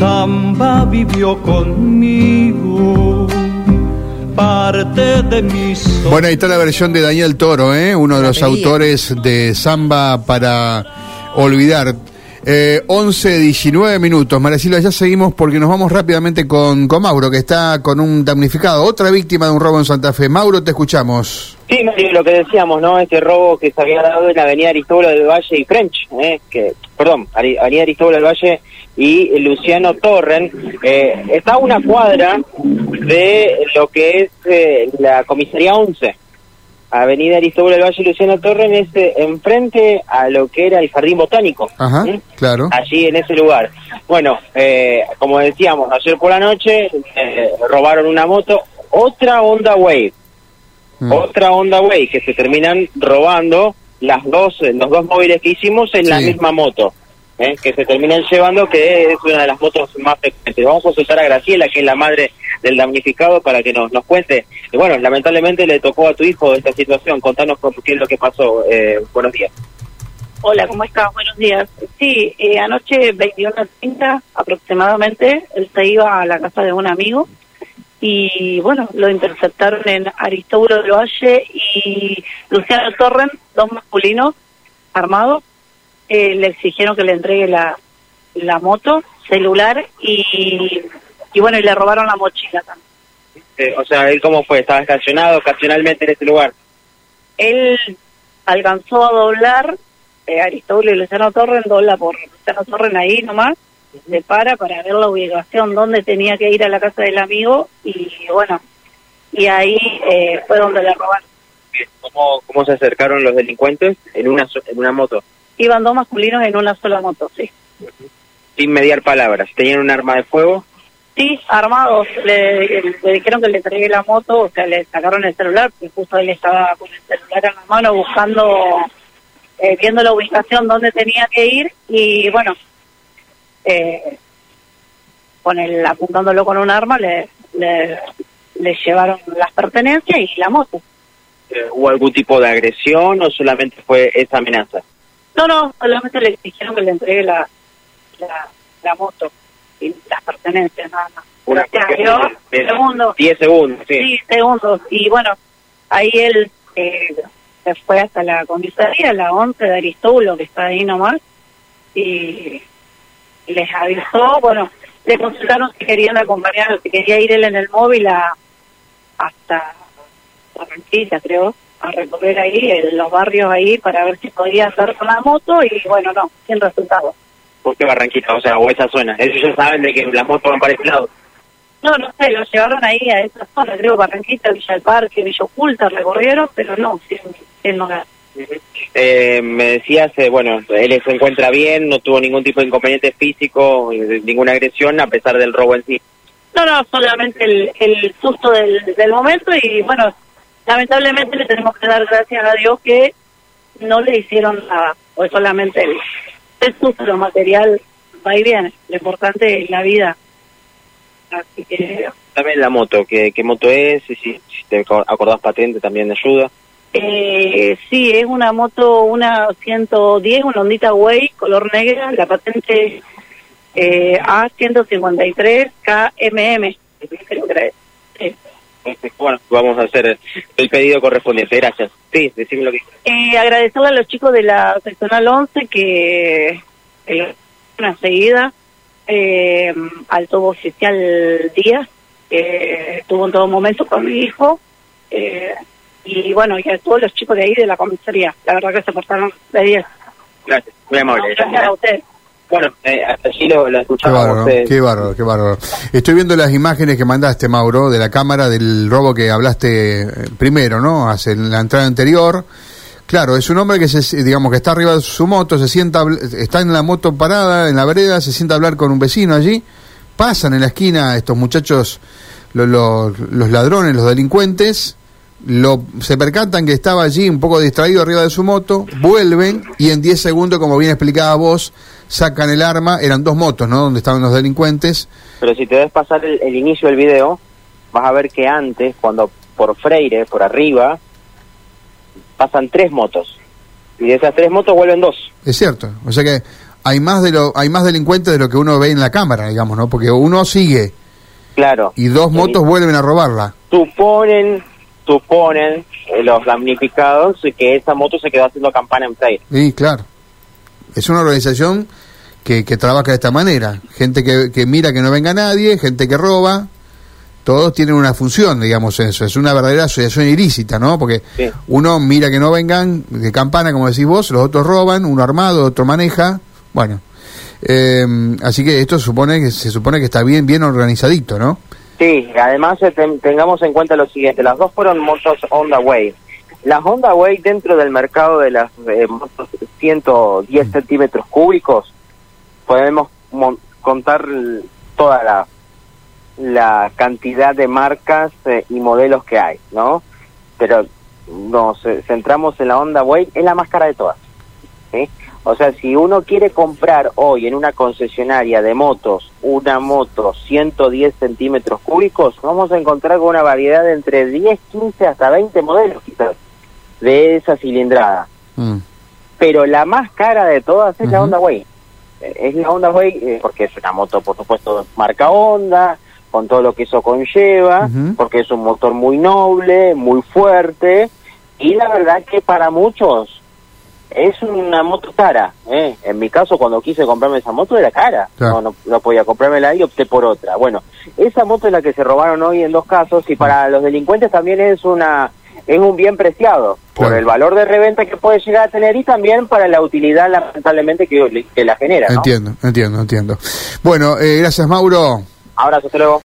samba vivió conmigo. Parte de mis. Bueno, ahí está la versión de Daniel Toro, ¿eh? uno de los autores de Samba para olvidar. Eh, 11, 19 minutos. María Silva, ya seguimos porque nos vamos rápidamente con, con Mauro, que está con un damnificado, otra víctima de un robo en Santa Fe. Mauro, te escuchamos. Sí, lo que decíamos, ¿no? Este robo que se había dado en la avenida Aristóbulo del Valle y French, ¿eh? que, perdón, avenida Aristóbulo del Valle y Luciano Torren, eh, está a una cuadra de lo que es eh, la comisaría 11. Avenida Aristóbulo del Valle Luciano Torren es eh, enfrente a lo que era el Jardín Botánico. Ajá, claro. Allí en ese lugar. Bueno, eh, como decíamos, ayer por la noche robaron una moto, otra Honda Wave. Mm. Otra Honda Wave que se terminan robando las dos, los dos móviles que hicimos en la misma moto. ¿Eh? que se terminan llevando, que es una de las motos más frecuentes. Vamos a consultar a Graciela, que es la madre del damnificado, para que nos, nos cuente. Bueno, lamentablemente le tocó a tu hijo esta situación. Contanos qué es lo que pasó. Eh, buenos días. Hola, ¿cómo estás? Buenos días. Sí, eh, anoche 21.30 aproximadamente, él se iba a la casa de un amigo y bueno, lo interceptaron en Aristóbulo del Valle y Luciano Torren, dos masculinos armados, eh, le exigieron que le entregue la, la moto, celular y, y bueno, y le robaron la mochila también. Eh, o sea, ¿él cómo fue? ¿Estaba estacionado ocasionalmente en ese lugar? Él alcanzó a doblar, eh, Aristóbulo y Luciano Torren, dobla por Luciano Torren ahí nomás, se para para ver la ubicación donde tenía que ir a la casa del amigo y bueno, y ahí eh, fue donde le robaron. ¿Cómo, ¿Cómo se acercaron los delincuentes? En una, en una moto. Iban dos masculinos en una sola moto, sí. Sin mediar palabras. ¿Tenían un arma de fuego? Sí, armados. Le, dijeron que le entregué la moto, o sea, le sacaron el celular, porque justo él estaba con el celular en la mano buscando, eh, viendo la ubicación donde tenía que ir y bueno, eh, con el, apuntándolo con un arma le, le, llevaron las pertenencias y la moto. Eh, ¿Hubo algún tipo de agresión o solamente fue esa amenaza? No, no, solamente le exigieron que le entregue la, la, moto y las pertenencias, nada más. Una segundos. 10 segundos, sí. Sí, segundos. Y bueno, ahí él eh, se fue hasta la comisaría, la 11 de Aristóbulo, que está ahí nomás, y les avisó, bueno, le consultaron si querían acompañar, si quería ir él en el móvil a, hasta Barranquilla, creo, a recorrer ahí en los barrios ahí para ver si podía hacer con la moto y bueno, no, sin resultado. ¿Por qué Barranquita? O sea, o esa zona. Ellos ya saben de que las motos van para ese lado. No, no sé, lo llevaron ahí a esa zona, creo Barranquita, Villa del Parque, Villa Oculta, recorrieron, pero no, sin, sin lograr. Eh, me decías, eh, bueno, él se encuentra bien, no tuvo ningún tipo de inconveniente físico, eh, ninguna agresión a pesar del robo en sí. No, no, solamente el, el susto del, del momento y bueno, lamentablemente le tenemos que dar gracias a Dios que no le hicieron nada, o solamente el, el susto material va y viene, lo importante es la vida. Así que... También la moto, ¿qué, qué moto es? Si, si te acordás patente también ayuda. Eh, sí, es una moto, una 110, una ondita Way, color negra, la patente eh, A153 KMM. Creo que Este, bueno, vamos a hacer el pedido correspondiente. Gracias. Sí, decime lo que... Eh, agradecerle a los chicos de la seccional 11 que una seguida eh, al todo oficial Díaz, que estuvo en todo momento con mi hijo. Eh, y bueno, y a todos los chicos de ahí de la comisaría. La verdad que se portaron de 10. Gracias, muy amable. gracias a usted. Bueno, eh, hasta allí lo, escuchamos. Qué bárbaro, qué bárbaro, Estoy viendo las imágenes que mandaste, Mauro, de la cámara del robo que hablaste eh, primero, ¿no? Hace la entrada anterior. Claro, es un hombre que se, digamos que está arriba de su moto, se sienta, está en la moto parada en la vereda, se sienta a hablar con un vecino allí. Pasan en la esquina estos muchachos, los ladrones, los delincuentes, lo, se percatan que estaba allí un poco distraído arriba de su moto, vuelven y en 10 segundos, como bien explicaba vos, sacan el arma, eran dos motos, ¿no? Donde estaban los delincuentes. Pero si te ves pasar el, inicio del video, vas a ver que antes, cuando por Freire, por arriba, pasan tres motos. Y de esas tres motos vuelven dos. Es cierto. O sea que hay más de lo hay más delincuentes de lo que uno ve en la cámara, digamos, ¿no? Porque uno sigue Claro. y dos motos vuelven a robarla. Suponen, suponen eh, los damnificados que esa moto se quedó haciendo campana en play. Sí, claro. Es una organización que, que trabaja de esta manera. Gente que, que mira que no venga nadie, gente que roba. Todos tienen una función, digamos, eso. Es una verdadera asociación ilícita, ¿no? Porque Sí. uno mira que no vengan de campana, como decís vos, los otros roban, uno armado, otro maneja. Bueno. Eh, así que esto supone que se supone que está bien bien organizadito, ¿no? Sí, además eh, ten- tengamos en cuenta lo siguiente, las dos fueron motos Honda Wave. Las Honda Wave dentro del mercado de las eh, motos 110 centímetros cúbicos, podemos contar toda la, la cantidad de marcas eh, y modelos que hay, ¿no? Pero nos centramos en la Honda Wave, es la más cara de todas. ¿sí? O sea, si uno quiere comprar hoy en una concesionaria de motos una moto 110 centímetros cúbicos, vamos a encontrar con una variedad de entre 10, 15 hasta 20 modelos quizás de esa cilindrada. Mm. Pero la más cara de todas es la. Honda Way. Eh, Es la Honda Way eh, porque es una moto, por supuesto, marca Honda, con todo lo que eso conlleva, porque es un motor muy noble, muy fuerte, y la verdad que para muchos es una moto cara. ¿eh? En mi caso, cuando quise comprarme esa moto, era cara. Claro. No, no, no podía comprármela y opté por otra. Bueno, esa moto es la que se robaron hoy en dos casos y para los delincuentes también es una es un bien preciado por el valor de reventa que puede llegar a tener y también para la utilidad lamentablemente que, que la genera. ¿no? Entiendo, entiendo, entiendo. Bueno, eh, gracias Mauro. Abrazo, hasta luego.